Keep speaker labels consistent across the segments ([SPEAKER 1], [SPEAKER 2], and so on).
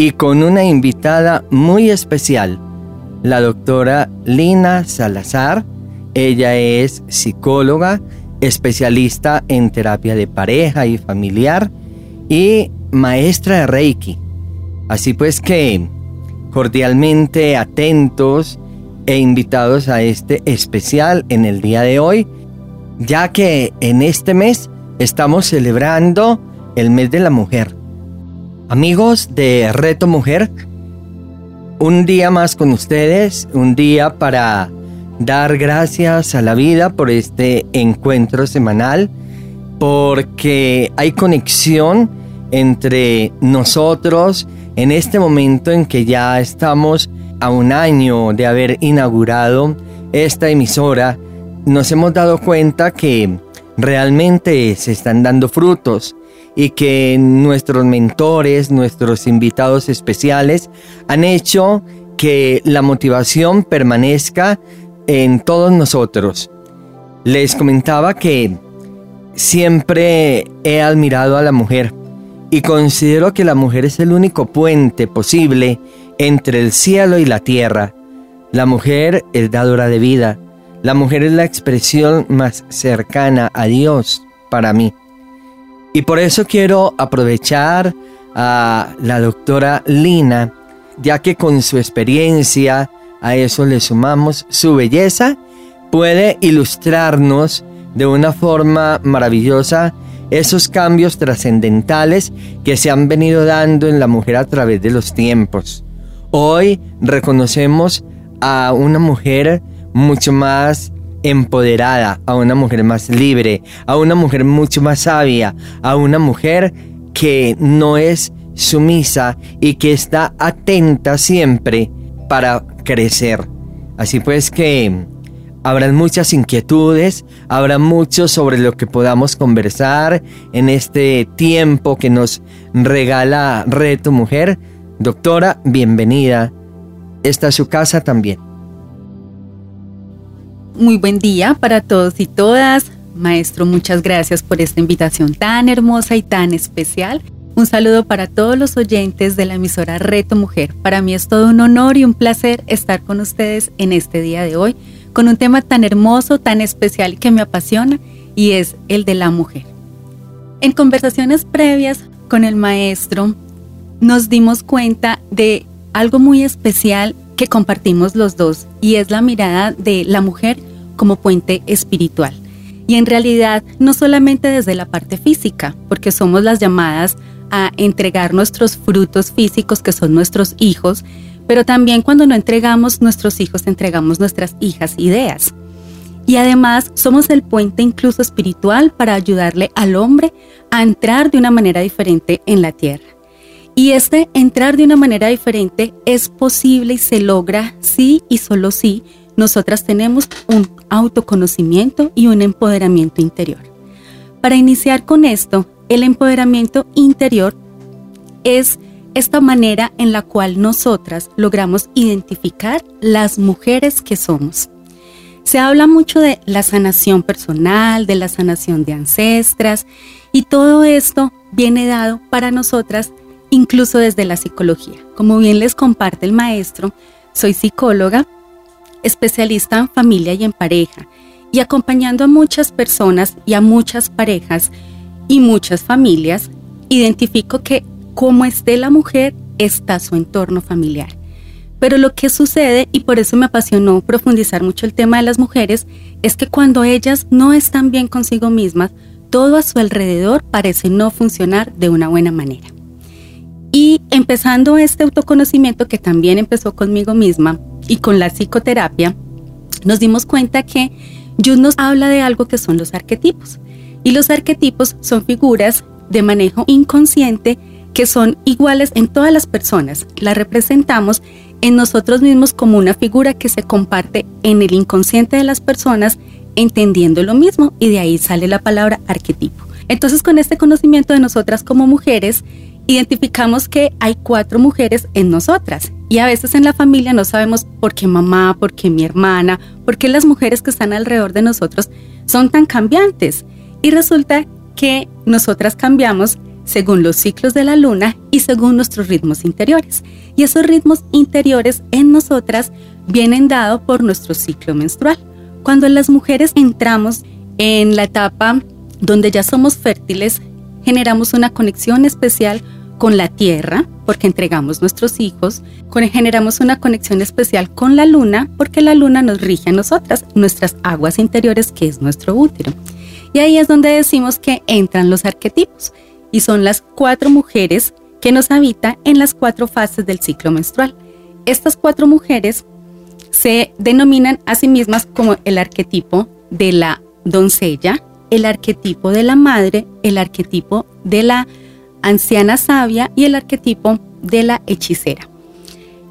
[SPEAKER 1] y con una invitada muy especial, la doctora Lina Salazar. Ella es psicóloga, especialista en terapia de pareja y familiar y maestra de Reiki. Así pues que cordialmente atentos e invitados a este especial en el día de hoy, ya que en este mes estamos celebrando el mes de la mujer. Amigos de Reto Mujer, un día más con ustedes, un día para dar gracias a la vida por este encuentro semanal, porque hay conexión entre nosotros en este momento en que ya estamos a un año de haber inaugurado esta emisora, nos hemos dado cuenta que realmente se están dando frutos y que nuestros mentores, nuestros invitados especiales han hecho que la motivación permanezca en todos nosotros. Les comentaba que siempre he admirado a la mujer y considero que la mujer es el único puente posible entre el cielo y la tierra. La mujer es dadora de vida. La mujer es la expresión más cercana a Dios para mí. Y por eso quiero aprovechar a la doctora Lina, ya que con su experiencia, a eso le sumamos su belleza, puede ilustrarnos de una forma maravillosa esos cambios trascendentales que se han venido dando en la mujer a través de los tiempos. Hoy reconocemos a una mujer mucho más empoderada, a una mujer más libre, a una mujer mucho más sabia, a una mujer que no es sumisa y que está atenta siempre para crecer. Así pues que habrán muchas inquietudes, habrá mucho sobre lo que podamos conversar en este tiempo que nos regala Reto Mujer. Doctora, bienvenida. Esta es su casa también.
[SPEAKER 2] Muy buen día para todos y todas. Maestro, muchas gracias por esta invitación tan hermosa y tan especial. Un saludo para todos los oyentes de la emisora Reto Mujer. Para mí es todo un honor y un placer estar con ustedes en este día de hoy con un tema tan hermoso, tan especial que me apasiona y es el de la mujer. En conversaciones previas con el maestro nos dimos cuenta de algo muy especial que compartimos los dos y es la mirada de la mujer como puente espiritual. Y en realidad no solamente desde la parte física, porque somos las llamadas a entregar nuestros frutos físicos que son nuestros hijos, pero también cuando no entregamos nuestros hijos, entregamos nuestras hijas ideas. Y además somos el puente incluso espiritual para ayudarle al hombre a entrar de una manera diferente en la tierra. Y este entrar de una manera diferente es posible y se logra si y solo si nosotras tenemos un autoconocimiento y un empoderamiento interior. Para iniciar con esto, el empoderamiento interior es esta manera en la cual nosotras logramos identificar las mujeres que somos. Se habla mucho de la sanación personal, de la sanación de ancestras, y todo esto viene dado para nosotras incluso desde la psicología. Como bien les comparte el maestro, soy psicóloga, especialista en familia y en pareja, y acompañando a muchas personas y a muchas parejas y muchas familias, identifico que como esté la mujer, está su entorno familiar. Pero lo que sucede, y por eso me apasionó profundizar mucho el tema de las mujeres, es que cuando ellas no están bien consigo mismas, todo a su alrededor parece no funcionar de una buena manera. Y empezando este autoconocimiento que también empezó conmigo misma y con la psicoterapia, nos dimos cuenta que Jung nos habla de algo que son los arquetipos. Y los arquetipos son figuras de manejo inconsciente que son iguales en todas las personas. La representamos en nosotros mismos como una figura que se comparte en el inconsciente de las personas entendiendo lo mismo y de ahí sale la palabra arquetipo. Entonces con este conocimiento de nosotras como mujeres, identificamos que hay cuatro mujeres en nosotras y a veces en la familia no sabemos por qué mamá, por qué mi hermana, por qué las mujeres que están alrededor de nosotros son tan cambiantes. Y resulta que nosotras cambiamos según los ciclos de la luna y según nuestros ritmos interiores. Y esos ritmos interiores en nosotras vienen dados por nuestro ciclo menstrual. Cuando las mujeres entramos en la etapa donde ya somos fértiles, generamos una conexión especial con la tierra, porque entregamos nuestros hijos, generamos una conexión especial con la luna, porque la luna nos rige a nosotras, nuestras aguas interiores, que es nuestro útero. Y ahí es donde decimos que entran los arquetipos, y son las cuatro mujeres que nos habitan en las cuatro fases del ciclo menstrual. Estas cuatro mujeres se denominan a sí mismas como el arquetipo de la doncella, el arquetipo de la madre, el arquetipo de la anciana sabia y el arquetipo de la hechicera.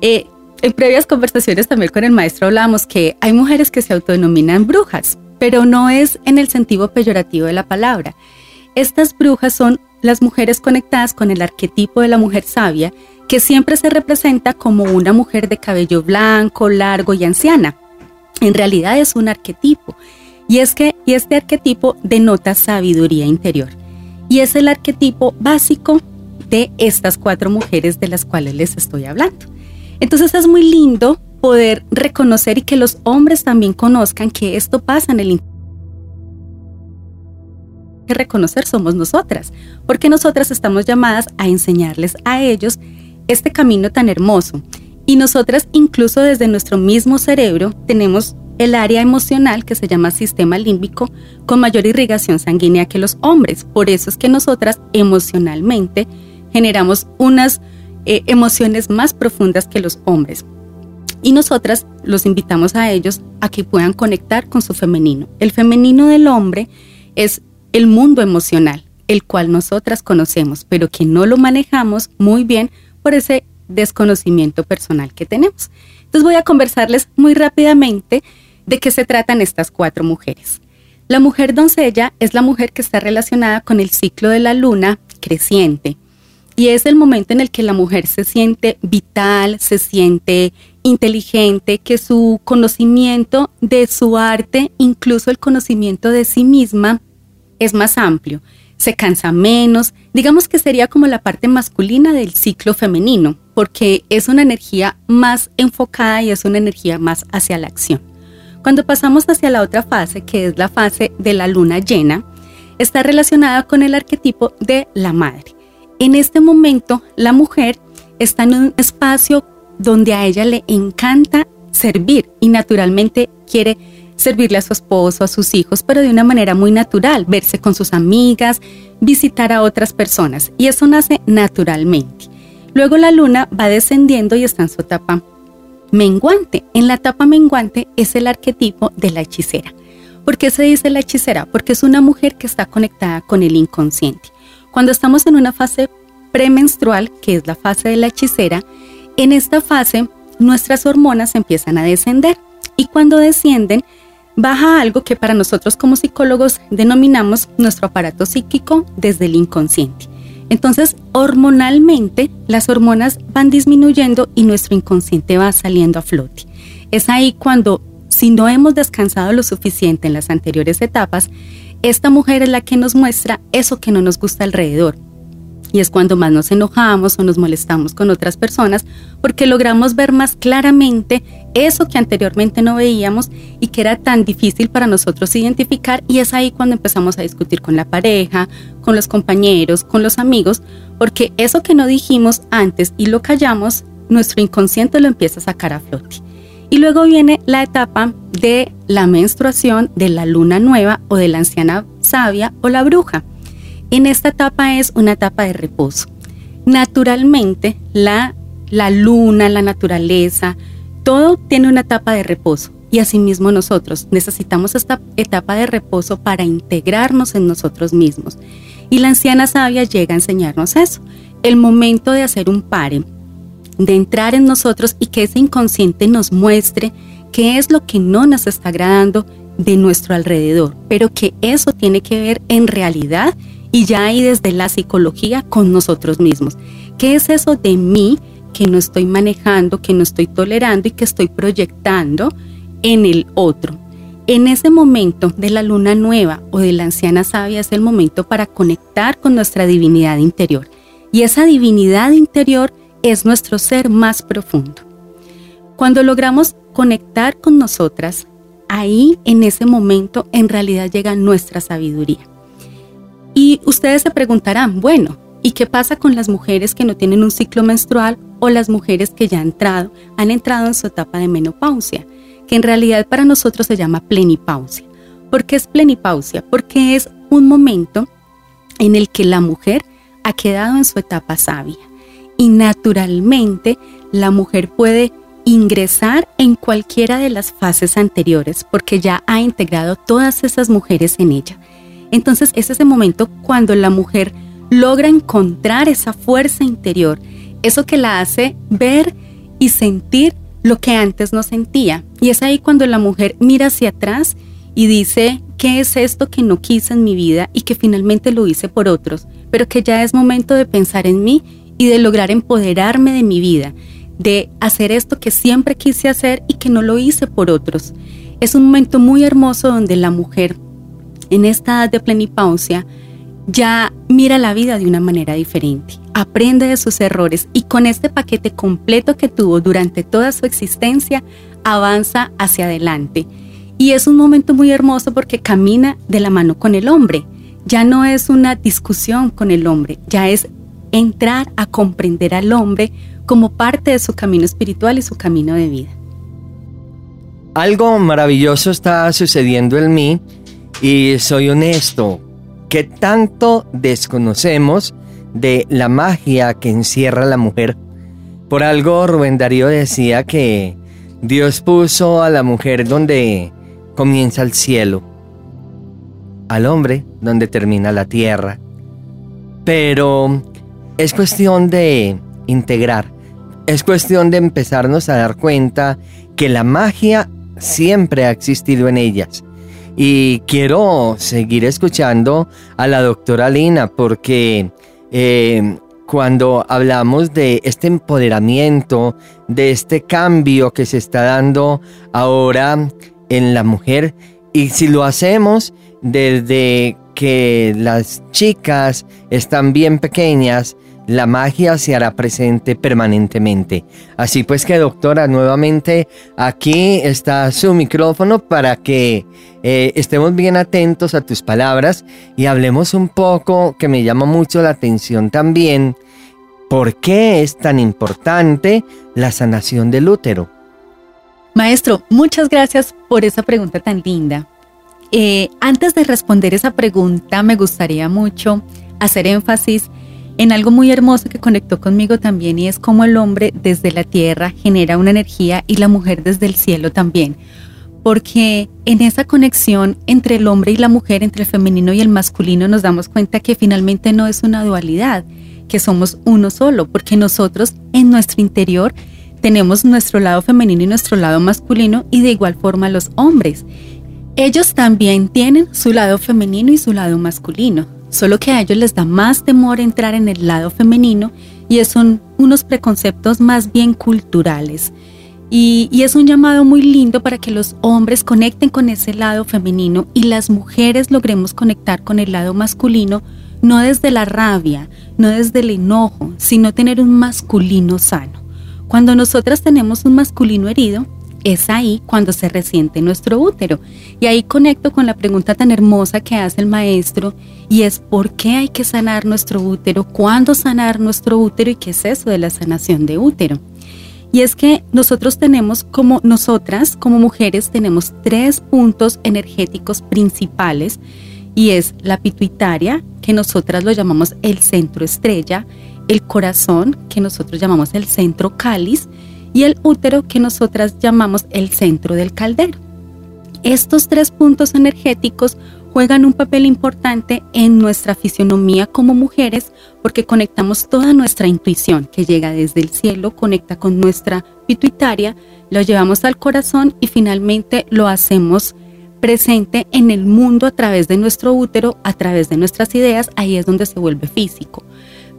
[SPEAKER 2] Eh, en previas conversaciones también con el maestro hablábamos que hay mujeres que se autodenominan brujas, pero no es en el sentido peyorativo de la palabra. Estas brujas son las mujeres conectadas con el arquetipo de la mujer sabia, que siempre se representa como una mujer de cabello blanco, largo y anciana. En realidad es un arquetipo y es que y este arquetipo denota sabiduría interior. Y es el arquetipo básico de estas cuatro mujeres de las cuales les estoy hablando. Entonces es muy lindo poder reconocer y que los hombres también conozcan que esto pasa en el que reconocer somos nosotras, porque nosotras estamos llamadas a enseñarles a ellos este camino tan hermoso. Y nosotras incluso desde nuestro mismo cerebro tenemos el área emocional que se llama sistema límbico con mayor irrigación sanguínea que los hombres. Por eso es que nosotras emocionalmente generamos unas eh, emociones más profundas que los hombres. Y nosotras los invitamos a ellos a que puedan conectar con su femenino. El femenino del hombre es el mundo emocional, el cual nosotras conocemos, pero que no lo manejamos muy bien por ese desconocimiento personal que tenemos. Entonces voy a conversarles muy rápidamente ¿De qué se tratan estas cuatro mujeres? La mujer doncella es la mujer que está relacionada con el ciclo de la luna creciente y es el momento en el que la mujer se siente vital, se siente inteligente, que su conocimiento de su arte, incluso el conocimiento de sí misma, es más amplio, se cansa menos, digamos que sería como la parte masculina del ciclo femenino, porque es una energía más enfocada y es una energía más hacia la acción. Cuando pasamos hacia la otra fase, que es la fase de la luna llena, está relacionada con el arquetipo de la madre. En este momento, la mujer está en un espacio donde a ella le encanta servir y naturalmente quiere servirle a su esposo, a sus hijos, pero de una manera muy natural, verse con sus amigas, visitar a otras personas. Y eso nace naturalmente. Luego la luna va descendiendo y está en su etapa menguante. En la etapa menguante es el arquetipo de la hechicera. ¿Por qué se dice la hechicera? Porque es una mujer que está conectada con el inconsciente. Cuando estamos en una fase premenstrual, que es la fase de la hechicera, en esta fase nuestras hormonas empiezan a descender y cuando descienden baja algo que para nosotros como psicólogos denominamos nuestro aparato psíquico desde el inconsciente. Entonces, hormonalmente, las hormonas van disminuyendo y nuestro inconsciente va saliendo a flote. Es ahí cuando, si no hemos descansado lo suficiente en las anteriores etapas, esta mujer es la que nos muestra eso que no nos gusta alrededor, y es cuando más nos enojamos o nos molestamos con otras personas porque logramos ver más claramente eso que anteriormente no veíamos y que era tan difícil para nosotros identificar y es ahí cuando empezamos a discutir con la pareja, con los compañeros, con los amigos, porque eso que no dijimos antes y lo callamos, nuestro inconsciente lo empieza a sacar a flote. Y luego viene la etapa de la menstruación, de la luna nueva o de la anciana sabia o la bruja. En esta etapa es una etapa de reposo. Naturalmente, la, la luna, la naturaleza, todo tiene una etapa de reposo. Y asimismo nosotros necesitamos esta etapa de reposo para integrarnos en nosotros mismos. Y la anciana sabia llega a enseñarnos eso. El momento de hacer un pare, de entrar en nosotros y que ese inconsciente nos muestre qué es lo que no nos está agradando de nuestro alrededor, pero que eso tiene que ver en realidad y ya ahí desde la psicología con nosotros mismos. ¿Qué es eso de mí que no estoy manejando, que no estoy tolerando y que estoy proyectando en el otro? En ese momento de la luna nueva o de la anciana sabia es el momento para conectar con nuestra divinidad interior. Y esa divinidad interior es nuestro ser más profundo. Cuando logramos conectar con nosotras, ahí en ese momento en realidad llega nuestra sabiduría. Y ustedes se preguntarán, bueno, ¿y qué pasa con las mujeres que no tienen un ciclo menstrual o las mujeres que ya han entrado, han entrado en su etapa de menopausia, que en realidad para nosotros se llama plenipausia? ¿Por qué es plenipausia? Porque es un momento en el que la mujer ha quedado en su etapa sabia y naturalmente la mujer puede ingresar en cualquiera de las fases anteriores porque ya ha integrado todas esas mujeres en ella. Entonces es ese momento cuando la mujer logra encontrar esa fuerza interior, eso que la hace ver y sentir lo que antes no sentía. Y es ahí cuando la mujer mira hacia atrás y dice, ¿qué es esto que no quise en mi vida y que finalmente lo hice por otros? Pero que ya es momento de pensar en mí y de lograr empoderarme de mi vida de hacer esto que siempre quise hacer y que no lo hice por otros. Es un momento muy hermoso donde la mujer en esta edad de plenipausia ya mira la vida de una manera diferente, aprende de sus errores y con este paquete completo que tuvo durante toda su existencia, avanza hacia adelante. Y es un momento muy hermoso porque camina de la mano con el hombre. Ya no es una discusión con el hombre, ya es entrar a comprender al hombre como parte de su camino espiritual y su camino de vida.
[SPEAKER 1] Algo maravilloso está sucediendo en mí y soy honesto. ¿Qué tanto desconocemos de la magia que encierra la mujer? Por algo Rubén Darío decía que Dios puso a la mujer donde comienza el cielo, al hombre donde termina la tierra. Pero es cuestión de integrar es cuestión de empezarnos a dar cuenta que la magia siempre ha existido en ellas. Y quiero seguir escuchando a la doctora Lina porque eh, cuando hablamos de este empoderamiento, de este cambio que se está dando ahora en la mujer, y si lo hacemos desde que las chicas están bien pequeñas, la magia se hará presente permanentemente. Así pues que doctora, nuevamente aquí está su micrófono para que eh, estemos bien atentos a tus palabras y hablemos un poco, que me llama mucho la atención también, ¿por qué es tan importante la sanación del útero?
[SPEAKER 2] Maestro, muchas gracias por esa pregunta tan linda. Eh, antes de responder esa pregunta, me gustaría mucho hacer énfasis en algo muy hermoso que conectó conmigo también y es cómo el hombre desde la tierra genera una energía y la mujer desde el cielo también. Porque en esa conexión entre el hombre y la mujer, entre el femenino y el masculino, nos damos cuenta que finalmente no es una dualidad, que somos uno solo, porque nosotros en nuestro interior tenemos nuestro lado femenino y nuestro lado masculino y de igual forma los hombres. Ellos también tienen su lado femenino y su lado masculino solo que a ellos les da más temor entrar en el lado femenino y son unos preconceptos más bien culturales. Y, y, es un llamado muy lindo para que los hombres conecten con ese lado femenino y las mujeres logremos conectar con el lado masculino, no desde la rabia, no desde el enojo, sino tener un masculino sano. Cuando nosotras tenemos un masculino herido, es ahí cuando se resiente nuestro útero. Y ahí conecto con la pregunta tan hermosa que hace el maestro y es ¿por qué hay que sanar nuestro útero? ¿Cuándo sanar nuestro útero? ¿Y qué es eso de la sanación de útero? Y es que nosotros tenemos como nosotras, como mujeres, tenemos tres puntos energéticos principales y es la pituitaria, que nosotras lo llamamos el centro estrella, el corazón, que nosotros llamamos el centro cáliz, y el útero que nosotras llamamos el centro del caldero. Estos tres puntos energéticos juegan un papel importante en nuestra fisionomía como mujeres porque conectamos toda nuestra intuición que llega desde el cielo, conecta con nuestra pituitaria, lo llevamos al corazón y finalmente lo hacemos presente en el mundo a través de nuestro útero, a través de nuestras ideas, ahí es donde se vuelve físico.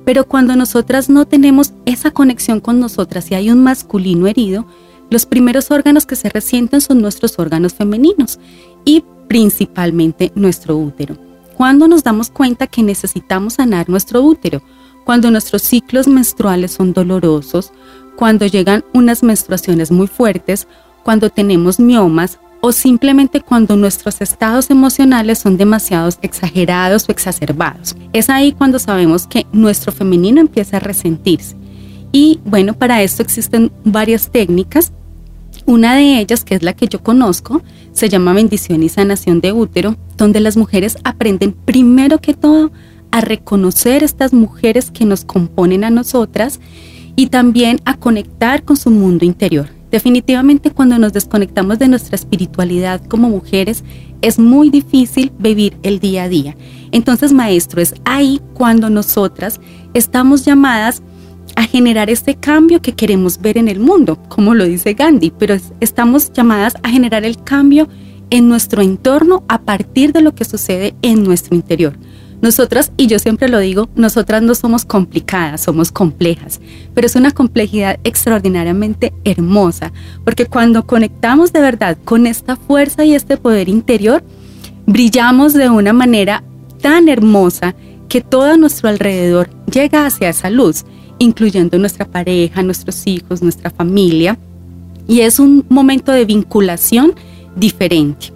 [SPEAKER 2] Pero cuando nosotras no tenemos esa conexión con nosotras y hay un masculino herido, los primeros órganos que se resienten son nuestros órganos femeninos y principalmente nuestro útero. Cuando nos damos cuenta que necesitamos sanar nuestro útero, cuando nuestros ciclos menstruales son dolorosos, cuando llegan unas menstruaciones muy fuertes, cuando tenemos miomas o simplemente cuando nuestros estados emocionales son demasiado exagerados o exacerbados. Es ahí cuando sabemos que nuestro femenino empieza a resentirse. Y bueno, para esto existen varias técnicas. Una de ellas, que es la que yo conozco, se llama bendición y sanación de útero, donde las mujeres aprenden primero que todo a reconocer estas mujeres que nos componen a nosotras y también a conectar con su mundo interior Definitivamente cuando nos desconectamos de nuestra espiritualidad como mujeres es muy difícil vivir el día a día. Entonces, maestro, es ahí cuando nosotras estamos llamadas a generar este cambio que queremos ver en el mundo, como lo dice Gandhi, pero estamos llamadas a generar el cambio en nuestro entorno a partir de lo que sucede en nuestro interior. Nosotras, y yo siempre lo digo, nosotras no somos complicadas, somos complejas, pero es una complejidad extraordinariamente hermosa, porque cuando conectamos de verdad con esta fuerza y este poder interior, brillamos de una manera tan hermosa que todo a nuestro alrededor llega hacia esa luz, incluyendo nuestra pareja, nuestros hijos, nuestra familia, y es un momento de vinculación diferente.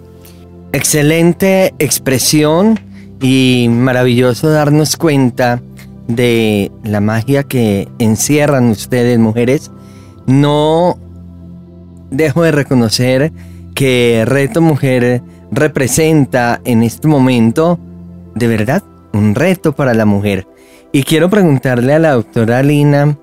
[SPEAKER 1] Excelente expresión y maravilloso darnos cuenta de la magia que encierran ustedes, mujeres. No dejo de reconocer que Reto Mujer representa en este momento, de verdad, un reto para la mujer. Y quiero preguntarle a la doctora Lina,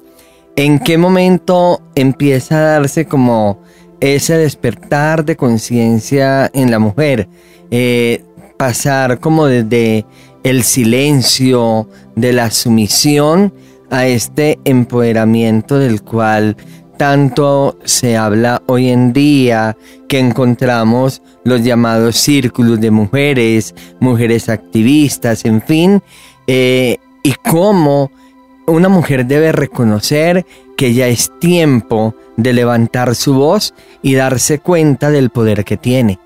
[SPEAKER 1] ¿en qué momento empieza a darse como ese despertar de conciencia en la mujer? Eh, pasar como desde el silencio, de la sumisión, a este empoderamiento del cual tanto se habla hoy en día, que encontramos los llamados círculos de mujeres, mujeres activistas, en fin, eh, y cómo una mujer debe reconocer que ya es tiempo de levantar su voz y darse cuenta del poder que tiene.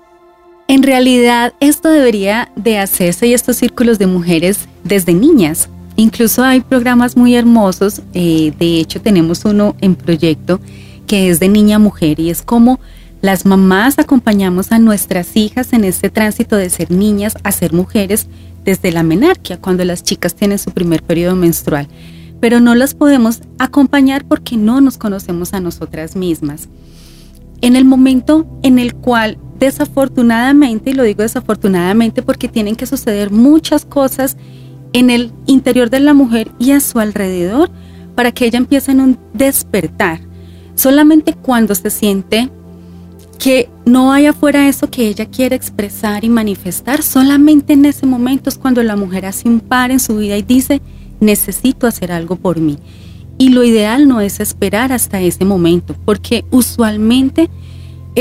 [SPEAKER 2] En realidad, esto debería de hacerse y estos círculos de mujeres desde niñas. Incluso hay programas muy hermosos, eh, de hecho tenemos uno en proyecto que es de niña mujer y es como las mamás acompañamos a nuestras hijas en este tránsito de ser niñas a ser mujeres desde la menarquia, cuando las chicas tienen su primer periodo menstrual. Pero no las podemos acompañar porque no nos conocemos a nosotras mismas. En el momento en el cual desafortunadamente, y lo digo desafortunadamente porque tienen que suceder muchas cosas en el interior de la mujer y a su alrededor para que ella empiece en un despertar. Solamente cuando se siente que no hay afuera eso que ella quiere expresar y manifestar, solamente en ese momento es cuando la mujer hace un par en su vida y dice, necesito hacer algo por mí. Y lo ideal no es esperar hasta ese momento, porque usualmente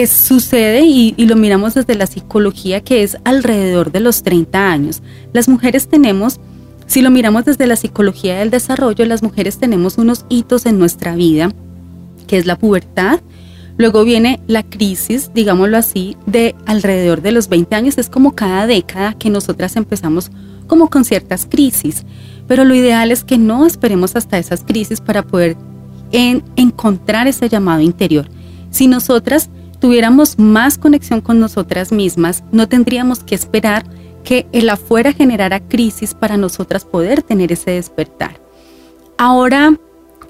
[SPEAKER 2] es, sucede y, lo miramos desde la psicología que es alrededor de los 30 años. Las mujeres tenemos, si lo miramos desde la psicología del desarrollo, las mujeres tenemos unos hitos en nuestra vida, que es la pubertad, Luego viene la crisis, digámoslo así, de alrededor de los 20 años. Es como cada década que nosotras empezamos como con ciertas crisis. Pero lo ideal es que no esperemos hasta esas crisis para poder encontrar ese llamado interior. Si nosotras tuviéramos más conexión con nosotras mismas, no tendríamos que esperar que el afuera generara crisis para nosotras poder tener ese despertar. Ahora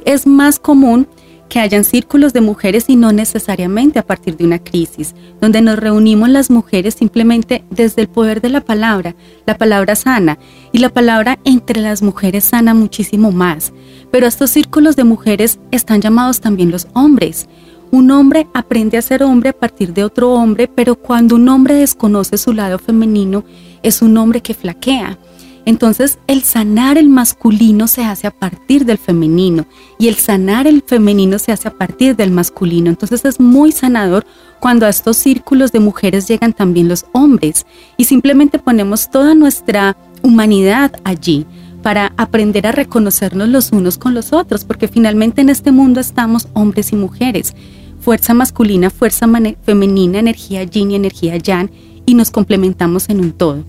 [SPEAKER 2] es más común que hayan círculos de mujeres y no necesariamente a partir de una crisis, donde nos reunimos las mujeres simplemente desde el poder de la palabra, la palabra sana, y la palabra entre las mujeres sana muchísimo más. Pero estos círculos de mujeres están llamados también los hombres, un hombre aprende a ser hombre a partir de otro hombre, pero cuando un hombre desconoce su lado femenino, es un hombre que flaquea. Entonces el sanar el masculino se hace a partir del femenino y el sanar el femenino se hace a partir del masculino. Entonces es muy sanador cuando a estos círculos de mujeres llegan también los hombres y simplemente ponemos toda nuestra humanidad allí para aprender a reconocernos los unos con los otros, porque finalmente en este mundo estamos hombres y mujeres, fuerza masculina, fuerza femenina, energía yin y energía yang, y nos complementamos en un todo.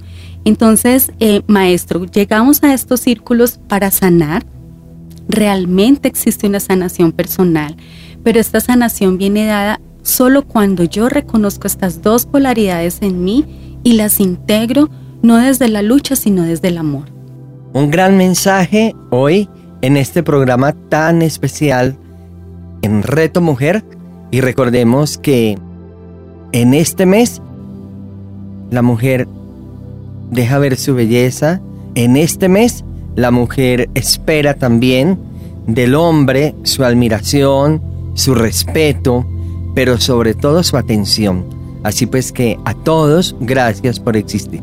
[SPEAKER 2] Entonces, eh, maestro, llegamos a estos círculos para sanar. Realmente existe una sanación personal, pero esta sanación viene dada solo cuando yo reconozco estas dos polaridades en mí y las integro no desde la lucha, sino desde el amor.
[SPEAKER 1] Un gran mensaje hoy en este programa tan especial en Reto Mujer y recordemos que en este mes la mujer deja ver su belleza. En este mes, la mujer espera también del hombre su admiración, su respeto, pero sobre todo su atención. Así pues que a todos, gracias por existir.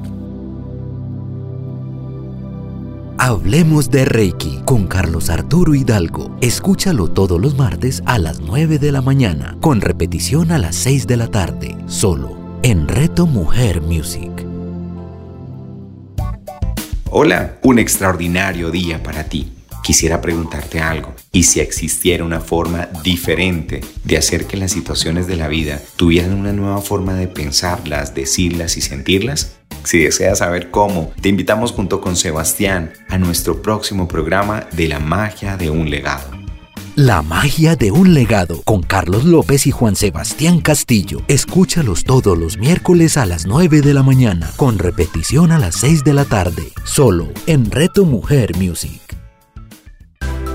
[SPEAKER 3] Hablemos de Reiki con Carlos Arturo Hidalgo. Escúchalo todos los martes a las 9 de la mañana, con repetición a las 6 de la tarde, solo en Reto Mujer Music.
[SPEAKER 4] Hola, un extraordinario día para ti. Quisiera preguntarte algo. ¿Y si existiera una forma diferente de hacer que las situaciones de la vida tuvieran una nueva forma de pensarlas, decirlas y sentirlas? Si deseas saber cómo, te invitamos junto con Sebastián a nuestro próximo programa de la magia de un legado.
[SPEAKER 3] La magia de un legado con Carlos López y Juan Sebastián Castillo. Escúchalos todos los miércoles a las 9 de la mañana, con repetición a las 6 de la tarde, solo en Reto Mujer Music.